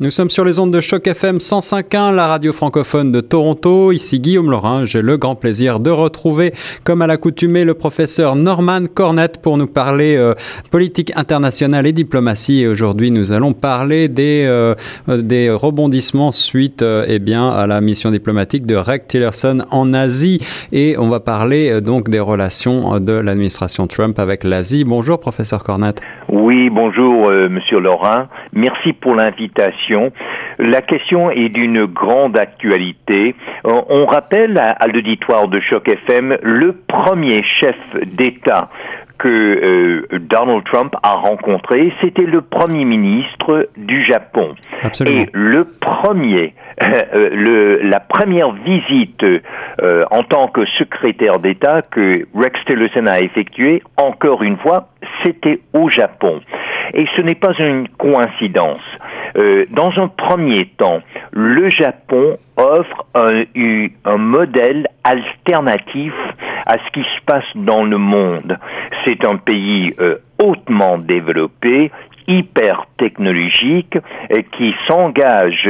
Nous sommes sur les ondes de choc FM 105.1, la radio francophone de Toronto. Ici Guillaume Laurin. J'ai le grand plaisir de retrouver, comme à l'accoutumée, le professeur Norman Cornette pour nous parler euh, politique internationale et diplomatie. Et aujourd'hui, nous allons parler des, euh, des rebondissements suite, euh, eh bien, à la mission diplomatique de Rex Tillerson en Asie. Et on va parler donc des relations de l'administration Trump avec l'Asie. Bonjour, professeur Cornette. Oui, bonjour, monsieur Laurin. Merci pour l'invitation la question est d'une grande actualité. Euh, on rappelle à, l'auditoire de Choc FM le premier chef d'État que euh, Donald Trump a rencontré, c'était le premier ministre du Japon. Et le premier, euh, le, la première visite en tant que secrétaire d'État que Rex Tillerson a effectuée, encore une fois, c'était au Japon. Et ce n'est pas une coïncidence. Euh, dans un premier temps, le Japon offre un, modèle alternatif à ce qui se passe dans le monde. C'est un pays euh, hautement développé, hyper technologique, euh, qui s'engage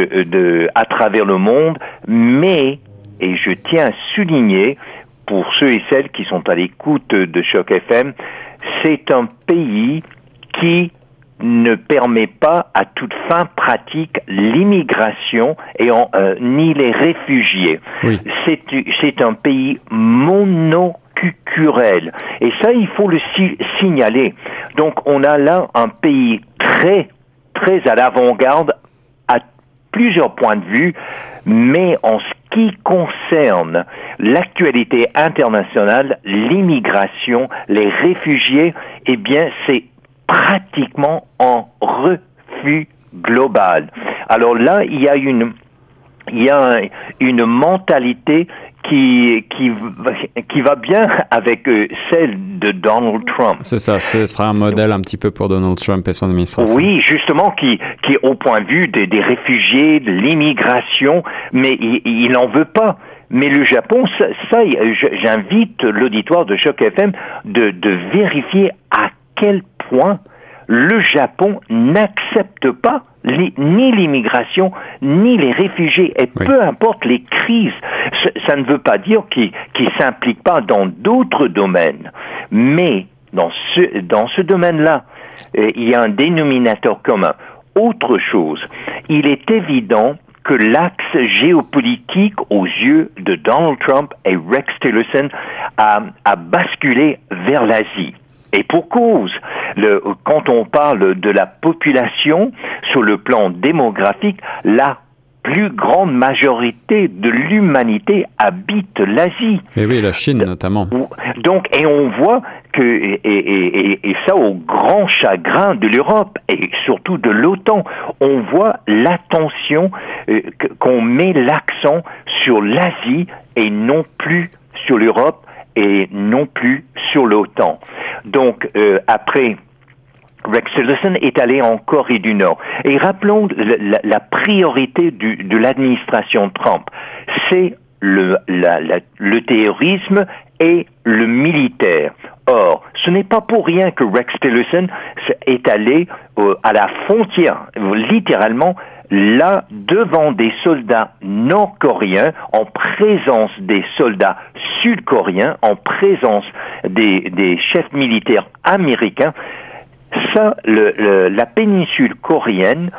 à travers le monde, mais, et je tiens à souligner, pour ceux et celles qui sont à l'écoute de Choc FM, c'est un pays qui ne permet pas à toute fin pratique l'immigration et euh, ni les réfugiés. C'est un pays monoculturel. Et ça, il faut le signaler. Donc, on a là un pays très, très à l'avant-garde à plusieurs points de vue, mais en ce qui concerne l'actualité internationale, l'immigration, les réfugiés, eh bien, c'est pratiquement en refus global. Alors là, il y a une, il y a une mentalité qui, qui, qui va bien avec euh, celle de Donald Trump. C'est ça, ce sera un modèle un petit peu pour Donald Trump et son administration. Oui, justement, qui, qui au point de vue des, des réfugiés, de l'immigration, mais il n'en veut pas. Mais le Japon, ça, ça j'invite l'auditoire de Choc FM de, de vérifier à quel point le Japon n'accepte pas ni l'immigration, ni les réfugiés, et peu importe les crises. Ça ne veut pas dire qu'ils ne s'impliquent pas dans d'autres domaines, mais dans ce, dans ce domaine-là, euh, il y a un dénominateur commun. Autre chose, il est évident que l'axe géopolitique aux yeux de Donald Trump et Rex Tillerson a basculé vers l'Asie. Et pour cause, le, quand on parle de la population sur le plan démographique, la plus grande majorité de l'humanité habite l'Asie. Et oui, la Chine notamment. Donc, et on voit que, et, et, et ça au grand chagrin de l'Europe et surtout de l'OTAN, on voit l'attention euh, qu'on met l'accent sur l'Asie et non plus sur l'Europe et non plus sur l'OTAN. Donc, euh, après, Rex Tillerson est allé en Corée du Nord. Et rappelons la, priorité de l'administration Trump, c'est le, terrorisme et le militaire. Or, ce n'est pas pour rien que Rex Tillerson est allé euh, à la frontière, littéralement, là, devant des soldats nord-coréens, en présence des soldats sud-coréens, en présence des, chefs militaires américains, ça, la péninsule coréenne,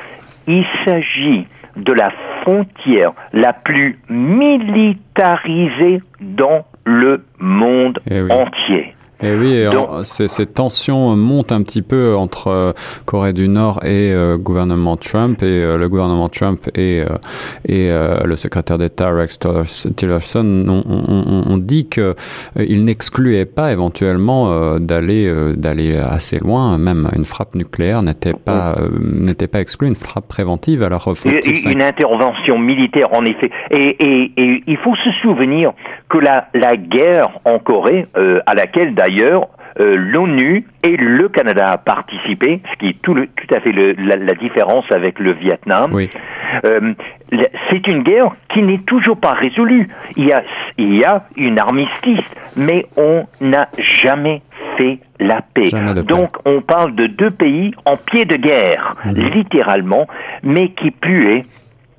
il s'agit de la frontière la plus militarisée dans le monde eh entier. Et eh oui, ces, tensions montent un petit peu entre euh, Corée du Nord et euh, gouvernement Trump, et euh, le gouvernement Trump et, et le secrétaire d'État Rex Tillerson. Ont, dit qu'il n'excluait pas éventuellement d'aller d'aller assez loin, même une frappe nucléaire n'était pas n'était pas exclue, une frappe préventive. Alors faut une intervention militaire en effet, et, et, et, il faut se souvenir que la, la guerre en Corée, à laquelle d'ailleurs, euh, l'ONU et le Canada ont participé, ce qui est tout, tout à fait la, différence avec le Vietnam. Euh, c'est une guerre qui n'est toujours pas résolue. Il y a, il y a une armistice, mais on n'a jamais fait la paix. Donc on parle de deux pays en pied de guerre, mhm. littéralement, mais qui est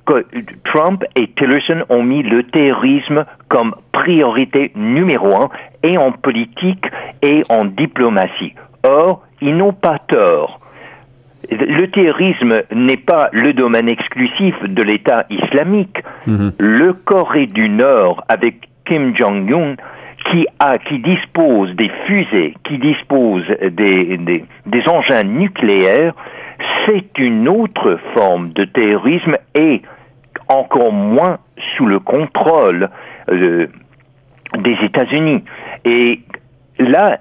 que Trump et Tillerson ont mis le terrorisme comme priorité numéro un et en politique et en diplomatie. Or, ils n'ont pas tort. Le terrorisme n'est pas le domaine exclusif de l'État islamique. Mhm. Le Corée du Nord, avec Kim Jong-un, qui a, qui dispose des fusées, qui dispose des, des, engins nucléaires, c'est une autre forme de terrorisme et encore moins sous le contrôle euh, des États-Unis. Et là,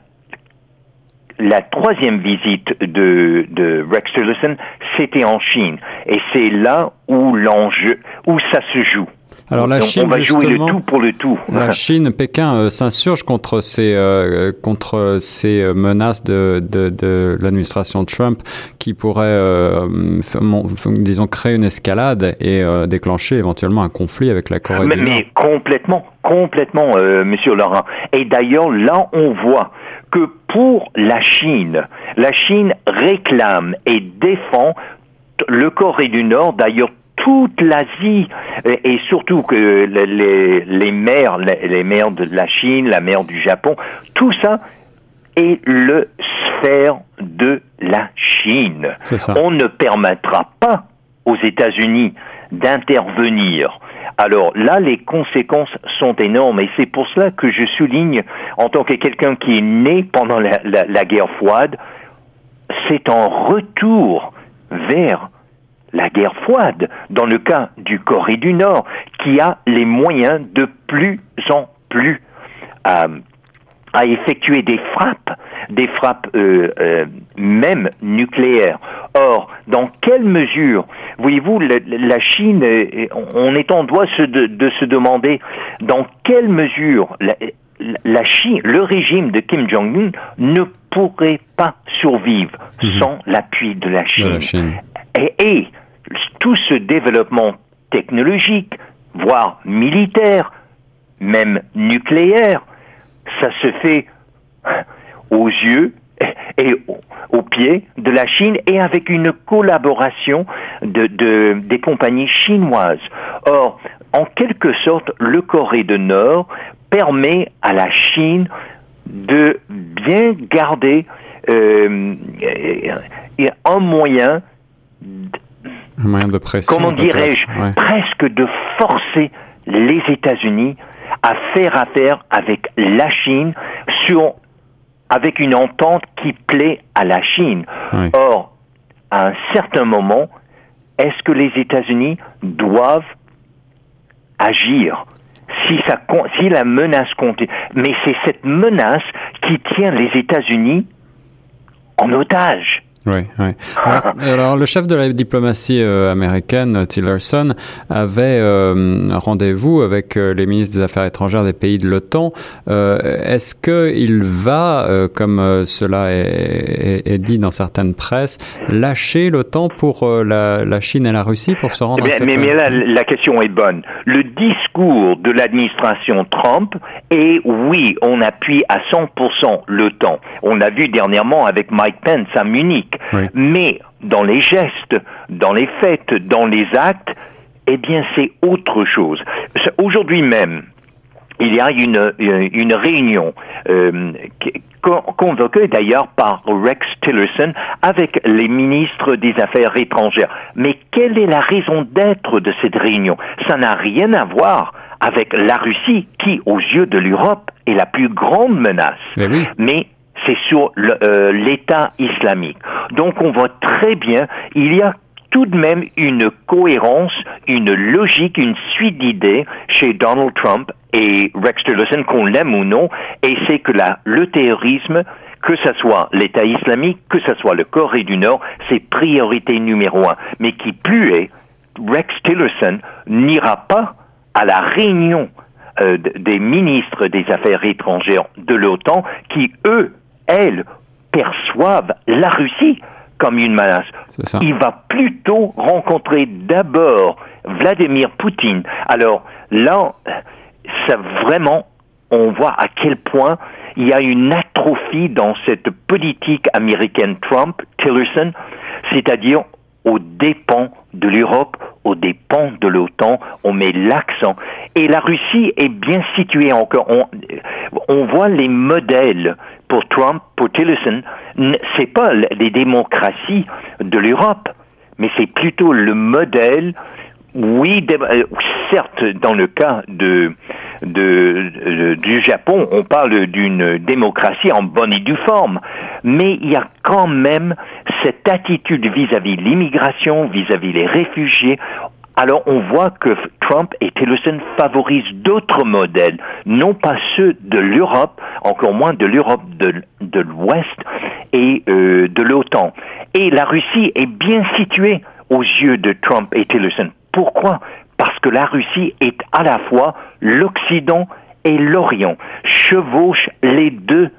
la troisième visite de, de Rex Tillerson, c'était en Chine. Et c'est là où l'enjeu, où ça se joue. Alors la Chine, on va jouer le tout pour le tout. La Chine, Pékin euh, s'insurge contre ces euh, contre ces euh, menaces de, de, de l'administration Trump qui pourraient, disons, créer une escalade et déclencher éventuellement un conflit avec la Corée mais, du Nord. Mais complètement, complètement, Monsieur Laurent. Et d'ailleurs, là, on voit que pour la Chine, la Chine réclame et défend le Corée du Nord, d'ailleurs toute l'Asie et surtout que les, les mers, les, mers de la Chine, la mer du Japon, tout ça est le sphère de la Chine. On ne permettra pas aux États-Unis d'intervenir. Alors là, les conséquences sont énormes et c'est pour cela que je souligne, en tant que quelqu'un qui est né pendant la, la guerre froide, c'est un retour vers la guerre froide, dans le cas du Corée du Nord, qui a les moyens de plus en plus à, effectuer des frappes, des frappes euh, euh, même nucléaires. Or, dans quelle mesure, voyez-vous, la, Chine, euh, on est en droit de, se demander dans quelle mesure la, Chine, le régime de Kim Jong-un ne pourrait pas survivre mhm. sans l'appui de la Chine. Et, tout ce développement technologique, voire militaire, même nucléaire, ça se fait aux yeux et aux pieds de la Chine et avec une collaboration de, des compagnies chinoises. Or, en quelque sorte, le Corée du Nord permet à la Chine de bien garder euh, un moyen Comment dirais-je Presque de forcer les États-Unis à faire affaire avec la Chine sur avec une entente qui plaît à la Chine. Or, à un certain moment, est-ce que les États-Unis doivent agir? Si, ça, si la menace compte Mais c'est cette menace qui tient les États-Unis en otage. Oui, oui. Alors, le chef de la diplomatie euh, américaine, Tillerson, avait euh, rendez-vous avec euh, les ministres des Affaires étrangères des pays de l'OTAN. Est-ce qu'il va, comme cela est, est, dit dans certaines presses, lâcher l'OTAN pour la, la, Chine et la Russie pour se rendre mais, à cette... Mais, mais là, la question est bonne. Le discours de l'administration Trump est oui, on appuie à 100% l'OTAN. On l'a vu dernièrement avec Mike Pence à Munich. Mais dans les gestes, dans les fêtes, dans les actes, eh bien, c'est autre chose. Aujourd'hui même, il y a une, une réunion euh, convoquée d'ailleurs par Rex Tillerson avec les ministres des Affaires étrangères. Mais quelle est la raison d'être de cette réunion? Ça n'a rien à voir avec la Russie qui, aux yeux de l'Europe, est la plus grande menace. Mais c'est sur euh, l'État islamique. Donc on voit très bien, il y a tout de même une cohérence, une logique, une suite d'idées chez Donald Trump et Rex Tillerson, qu'on l'aime ou non, et c'est que le terrorisme, que ce soit l'État islamique, que ce soit le Corée du Nord, c'est priorité numéro un. Mais qui plus est, Rex Tillerson n'ira pas à la réunion euh, des ministres des Affaires étrangères de l'OTAN qui, eux, elles, perçoivent la Russie comme une menace. Il va plutôt rencontrer d'abord Vladimir Poutine. Alors là, ça vraiment, on voit à quel point il y a une atrophie dans cette politique américaine Trump-Tillerson, c'est-à-dire aux dépens de l'Europe, aux dépens de l'OTAN, on met l'accent. Et la Russie est bien située encore. On, on voit les modèles pour Trump, pour Tillerson. C'est pas les démocraties de l'Europe, mais c'est plutôt le modèle oui, euh, certes, dans le cas de, du Japon, on parle d'une démocratie en bonne et due forme, mais il y a quand même cette attitude vis-à-vis l'immigration, vis-à-vis les réfugiés. Alors on voit que Trump et Tillerson favorisent d'autres modèles, non pas ceux de l'Europe, encore moins de l'Europe de, de l'Ouest et euh, de l'OTAN. Et la Russie est bien située aux yeux de Trump et Tillerson. Pourquoi? Parce que la Russie est à la fois l'Occident et l'Orient, chevauche les deux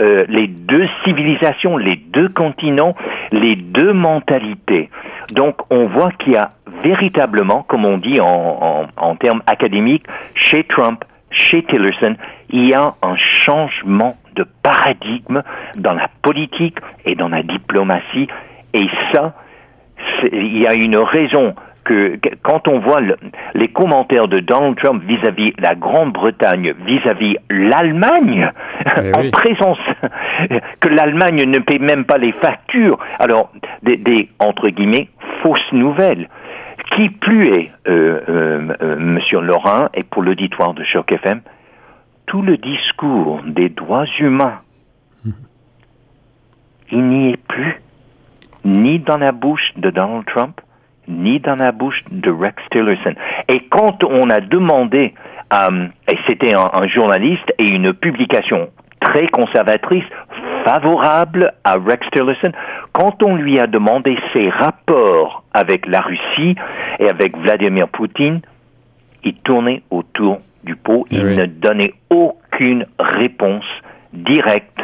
euh, les deux civilisations, les deux continents, les deux mentalités. Donc on voit qu'il y a véritablement, comme on dit en, en termes académiques, chez Trump, chez Tillerson, il y a un changement de paradigme dans la politique et dans la diplomatie. Et ça, il y a une raison que quand on voit les commentaires de Donald Trump vis-à-vis la Grande-Bretagne, vis-à-vis l'Allemagne, eh en présence que l'Allemagne ne paie même pas les factures, alors des, entre guillemets fausses nouvelles. Qui plus est, euh, euh, euh, Monsieur Laurent, et pour l'auditoire de Choc FM, tout le discours des droits humains, il n'y est plus, ni dans la bouche de Donald Trump, ni dans la bouche de Rex Tillerson. Et quand on a demandé, euh, et c'était un, journaliste et une publication très conservatrice, favorable à Rex Tillerson, quand on lui a demandé ses rapports avec la Russie et avec Vladimir Poutine, il tournait autour du pot, il ne donnait aucune réponse directe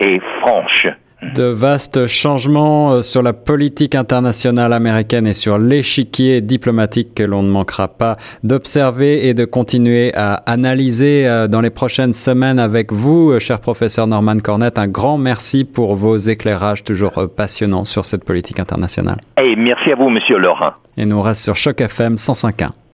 et franche de vastes changements euh, sur la politique internationale américaine et sur l'échiquier diplomatique que l'on ne manquera pas d'observer et de continuer à analyser euh, dans les prochaines semaines avec vous, euh, cher professeur Norman Cornett. Un grand merci pour vos éclairages toujours passionnants sur cette politique internationale. Et merci à vous, monsieur Laurent. Et nous reste sur Choc FM 105.1.